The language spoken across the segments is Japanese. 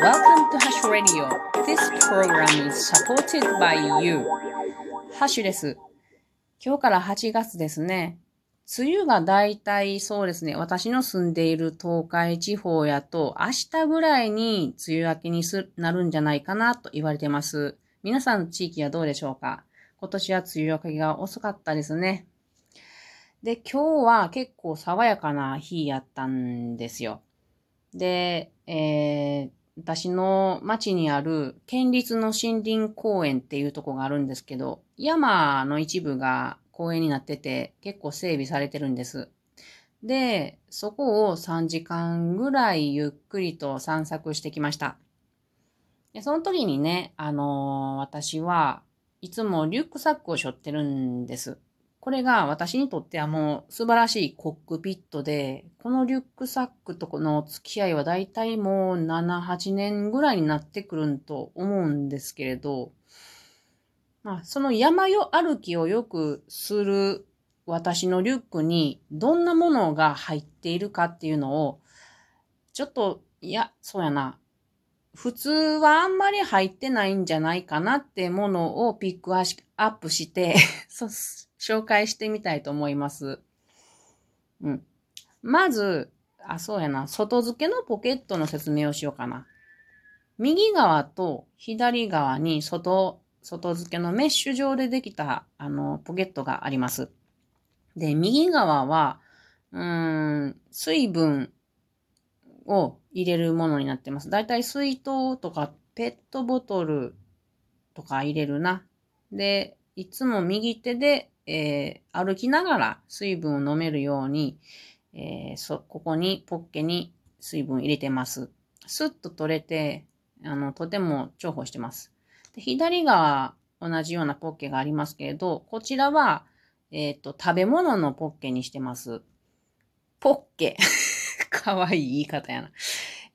Welcome to Hash Radio. This program is supported by you. ハッシュです。今日から8月ですね。梅雨がだいたいそうですね。私の住んでいる東海地方やと明日ぐらいに梅雨明けにすなるんじゃないかなと言われてます。皆さんの地域はどうでしょうか？今年は梅雨明けが遅かったですね。で、今日は結構爽やかな日やったんですよ。で、えー、私の町にある県立の森林公園っていうとこがあるんですけど、山の一部が公園になってて結構整備されてるんです。で、そこを3時間ぐらいゆっくりと散策してきました。でその時にね、あのー私はいつもリュックサックを背負ってるんです。これが私にとってはもう素晴らしいコックピットで、このリュックサックとこの付き合いはだいたいもう7、8年ぐらいになってくるんと思うんですけれど、まあ、その山よ歩きをよくする私のリュックにどんなものが入っているかっていうのを、ちょっと、いや、そうやな。普通はあんまり入ってないんじゃないかなってものをピックアップして、そ紹介してみたいと思います。うん。まず、あ、そうやな。外付けのポケットの説明をしようかな。右側と左側に外、外付けのメッシュ状でできた、あの、ポケットがあります。で、右側は、うーん、水分を入れるものになってます。だいたい水筒とかペットボトルとか入れるな。で、いつも右手で、えー歩きながら水分を飲めるように、えーそ、ここにポッケに水分入れてます。スッと取れて、あの、とても重宝してます。で左側、同じようなポッケがありますけれど、こちらは、えっ、と、食べ物のポッケにしてます。ポッケ。かわいい言い方やな。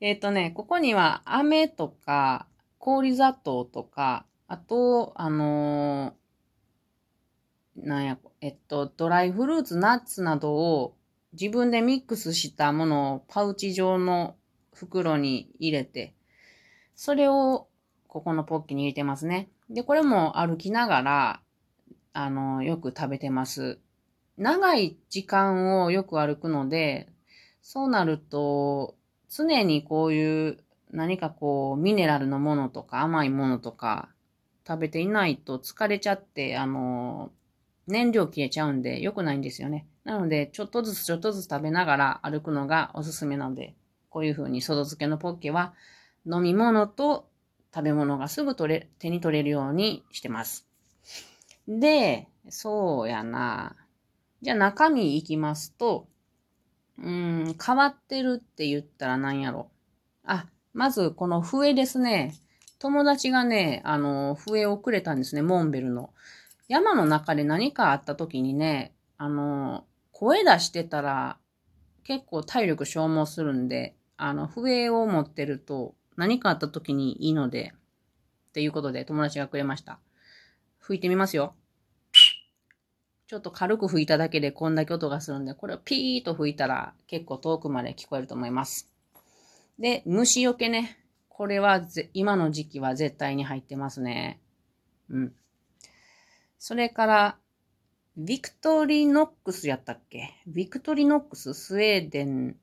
えっ、とね、ここには飴とか、氷砂糖とか、あと、あのーなんや、えっと、ドライフルーツ、ナッツなどを自分でミックスしたものをパウチ状の袋に入れて、それをここのポッケに入れてますね。で、これも歩きながら、あの、よく食べてます。長い時間をよく歩くので、そうなると、常にこういう何かこうミネラルのものとか甘いものとか食べていないと疲れちゃって、あの、燃料切れちゃうんで良くないんですよね。なので、ちょっとずつちょっとずつ食べながら歩くのがおすすめなので、こういう風に外付けのポッケは飲み物と食べ物がすぐ取れ、手に取れるようにしてます。で、そうやな。じゃあ中身いきますと、うん、変わってるって言ったら何やろ。あ、まずこの笛ですね。友達がね、あの、笛をくれたんですね、モンベルの。山の中で何かあった時にね、あの、声出してたら結構体力消耗するんで、あの、笛を持ってると何かあった時にいいので、っていうことで友達がくれました。吹いてみますよ。ちょっと軽く吹いただけでこんだけ音がするんで、これをピーと吹いたら結構遠くまで聞こえると思います。で、虫除けね。これは今の時期は絶対に入ってますね。うん。それから、ビクトリノックスやったっけ？ビクトリノックススウェーデン、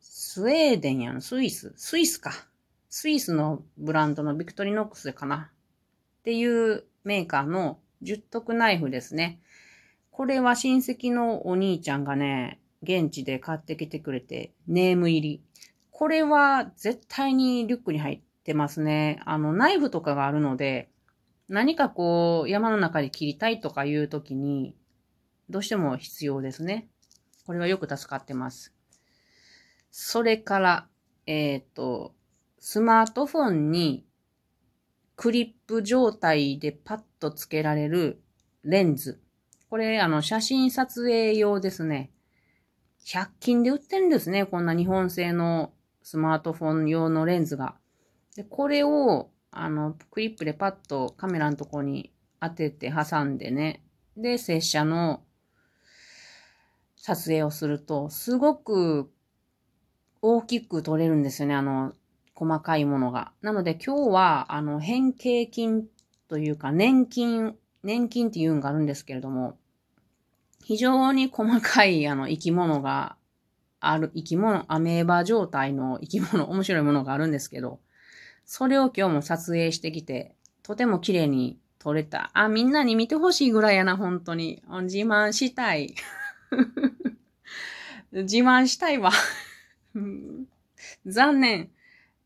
スウェーデンやん、スイス、スイスか。スイスのブランドのビクトリノックスかな。っていうメーカーの十徳ナイフですね。これは親戚のお兄ちゃんがね、現地で買ってきてくれて、ネーム入り。これは絶対にリュックに入ってますね。あの、ナイフとかがあるので、何かこう、山の中で切りたいとかいう時に、どうしても必要ですね。これはよく助かってます。それから、えっ、と、スマートフォンにクリップ状態でパッとつけられるレンズ。これ、あの、写真撮影用ですね。100均で売ってるんですね。こんな日本製のスマートフォン用のレンズが。で、これを、あの、クリップでパッとカメラのとこに当てて挟んでね。で、拙者の撮影をすると、すごく大きく撮れるんですよね。あの、細かいものが。なので今日は、あの、変形菌というか、年金、年金っていうんがあるんですけれども、非常に細かい、あの、生き物がある、生き物、アメーバ状態の生き物、面白いものがあるんですけど、それを今日も撮影してきて、とても綺麗に撮れた。あ、みんなに見てほしいぐらいやな、本当に。自慢したい。自慢したいわ。残念。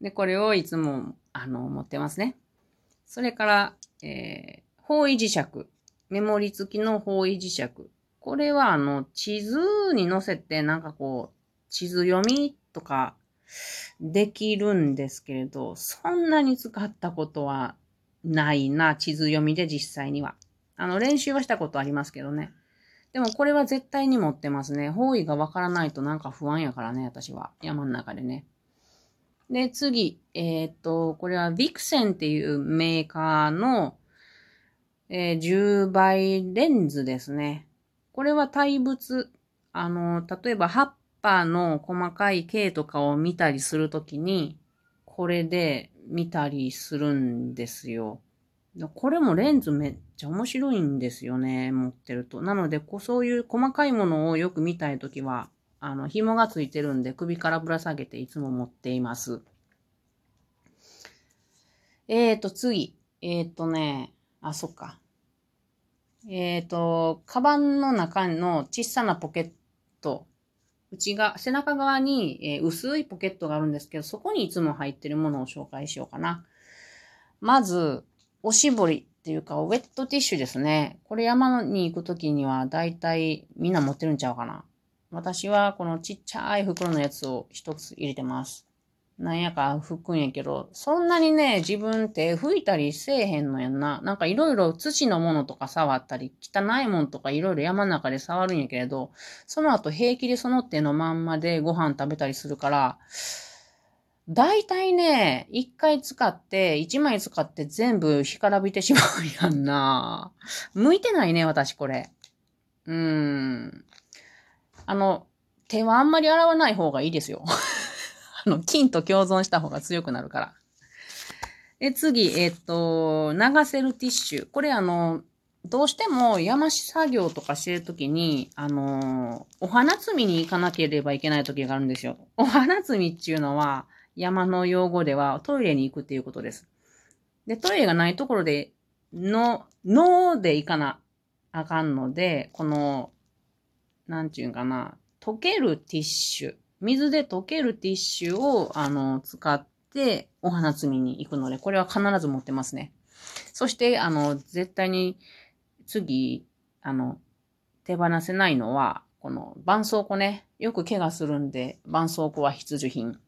で、これをいつも、あの、持ってますね。それから、えー、方位磁石。メモリ付きの方位磁石。これは、あの、地図に載せて、なんかこう、地図読みとか、できるんですけれど、そんなに使ったことはないな、地図読みで実際には。あの、練習はしたことありますけどね。でもこれは絶対に持ってますね。方位がわからないとなんか不安やからね、私は。山の中でね。で、次。えー、っと、これはビクセンっていうメーカーの、えー、10倍レンズですね。これは対物。あの、例えばパーの細かい径とかを見たりするときに、これで見たりするんですよ。これもレンズめっちゃ面白いんですよね、持ってると。なので、こうそういう細かいものをよく見たいときは、あの、紐がついてるんで首からぶら下げていつも持っています。えーと、次。えーとね、あ、そっか。えーと、カバンの中の小さなポケット内側、背中側に、えー、薄いポケットがあるんですけど、そこにいつも入ってるものを紹介しようかな。まず、おしぼりっていうか、ウェットティッシュですね。これ山に行くときにはだいたいみんな持ってるんちゃうかな。私はこのちっちゃい袋のやつを一つ入れてます。なんやか拭くんやけど、そんなにね、自分って拭いたりせえへんのやんな。なんかいろいろ土のものとか触ったり、汚いもんとかいろいろ山の中で触るんやけれど、その後平気でその手のまんまでご飯食べたりするから、だいたいね、一回使って、一枚使って全部干からびてしまうやんな。向いてないね、私これ。うーん。あの、手はあんまり洗わない方がいいですよ。の、菌と共存した方が強くなるから。で、次、えっ、と、流せるティッシュ。これあの、どうしても山し作業とかしてるときに、あのお花摘みに行かなければいけないときがあるんですよ。お花摘みっていうのは、山の用語ではトイレに行くっていうことです。で、トイレがないところで、の、脳で行かなあかんので、この、なんちゅうんかな、溶けるティッシュ。水で溶けるティッシュを、あの、使ってお花摘みに行くので、これは必ず持ってますね。そして、あの、絶対に次、あの、手放せないのは、この絆創膏ね。よく怪我するんで、絆創膏は必需品。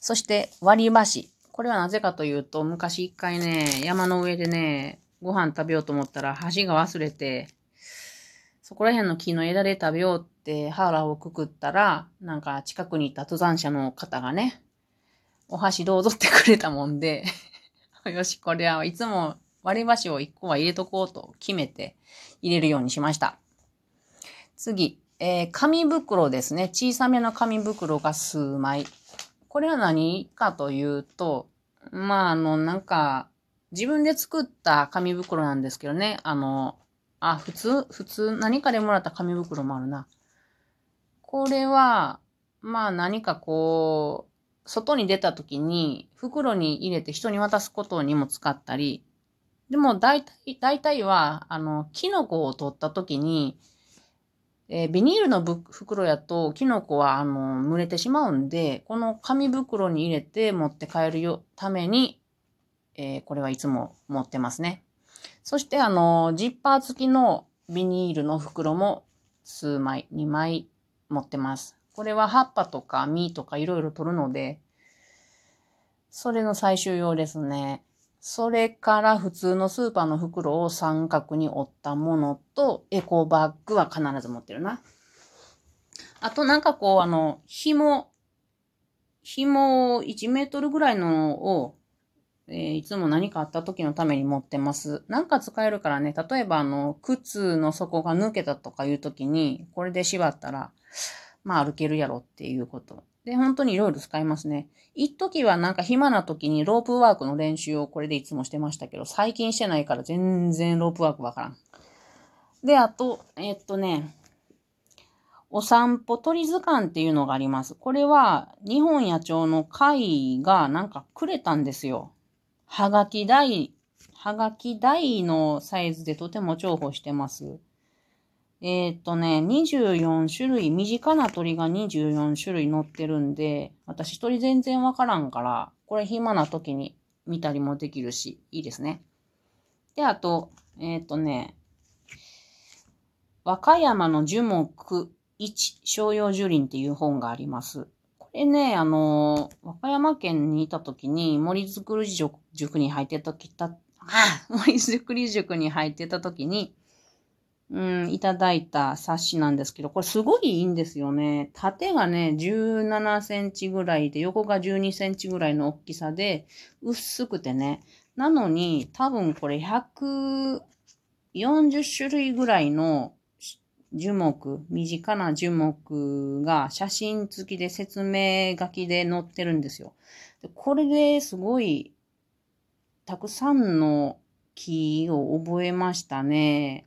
そして割り箸。これはなぜかというと、昔一回ね、山の上でね、ご飯食べようと思ったら箸が忘れて、そこら辺の木の枝で食べようって腹をくくったら、なんか近くにいた登山者の方がね、お箸どうぞってくれたもんで よし、これはいつも割り箸を1個は入れとこうと決めて入れるようにしました。次、えー、紙袋ですね。小さめの紙袋が数枚。これは何かというと、まあ、あの、なんか、自分で作った紙袋なんですけどね。あの、あ、普通、普通、何かでもらった紙袋もあるな。これは、まあ何かこう、外に出た時に袋に入れて人に渡すことにも使ったり、でも大体、大体は、あの、キノコを取った時に、えー、ビニールの袋やと、キノコは、あの、蒸れてしまうんで、この紙袋に入れて持って帰るよ、ために、えー、これはいつも持ってますね。そして、あの、ジッパー付きのビニールの袋も数枚、2枚持ってます。これは葉っぱとか実とかいろいろ取るので、それの最終用ですね。それから普通のスーパーの袋を三角に折ったものと、エコバッグは必ず持ってるな。あとなんかこう、あの、紐、紐1メートルぐらいのを、えー、いつも何かあった時のために持ってます。なんか使えるからね、例えばあの、靴の底が抜けたとかいう時に、これで縛ったら、まあ歩けるやろっていうことで、本当にいろいろ使いますね。一時はなんか暇な時にロープワークの練習をこれでいつもしてましたけど、最近してないから全然ロープワークわからん。で、あと、えっとね、お散歩鳥図鑑っていうのがあります。これは日本野鳥の会がなんかくれたんですよ。はがき台、はがき台のサイズでとても重宝してます。えー、っとね、24種類、身近な鳥が24種類載ってるんで、私鳥全然わからんから、これ暇な時に見たりもできるし、いいですね。で、あと、えー、っとね、和歌山の樹木一商用樹林っていう本があります。これね、あの、和歌山県にいた時に森づくり塾に入ってた時、た、あ森づくり塾に入ってた時に、うん、いただいた冊子なんですけど、これすごいいいんですよね。縦がね、17センチぐらいで、横が12センチぐらいの大きさで、薄くてね。なのに、多分これ140種類ぐらいの樹木、身近な樹木が写真付きで説明書きで載ってるんですよ。でこれですごい、たくさんの木を覚えましたね。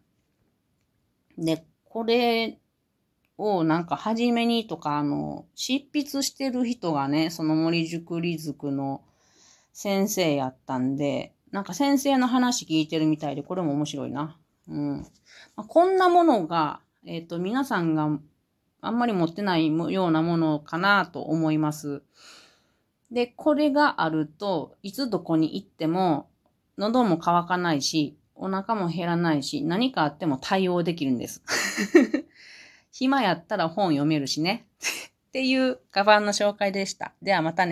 で、これをなんか初めにとか、あの、執筆してる人がね、その森塾理塾の先生やったんで、なんか先生の話聞いてるみたいで、これも面白いな。うん。まあ、こんなものが、えっ、ー、と、皆さんがあんまり持ってないようなものかなと思います。で、これがあると、いつどこに行っても、喉も渇かないし、お腹も減らないし、何かあっても対応できるんです。暇やったら本読めるしね。っていうカバンの紹介でした。ではまたね。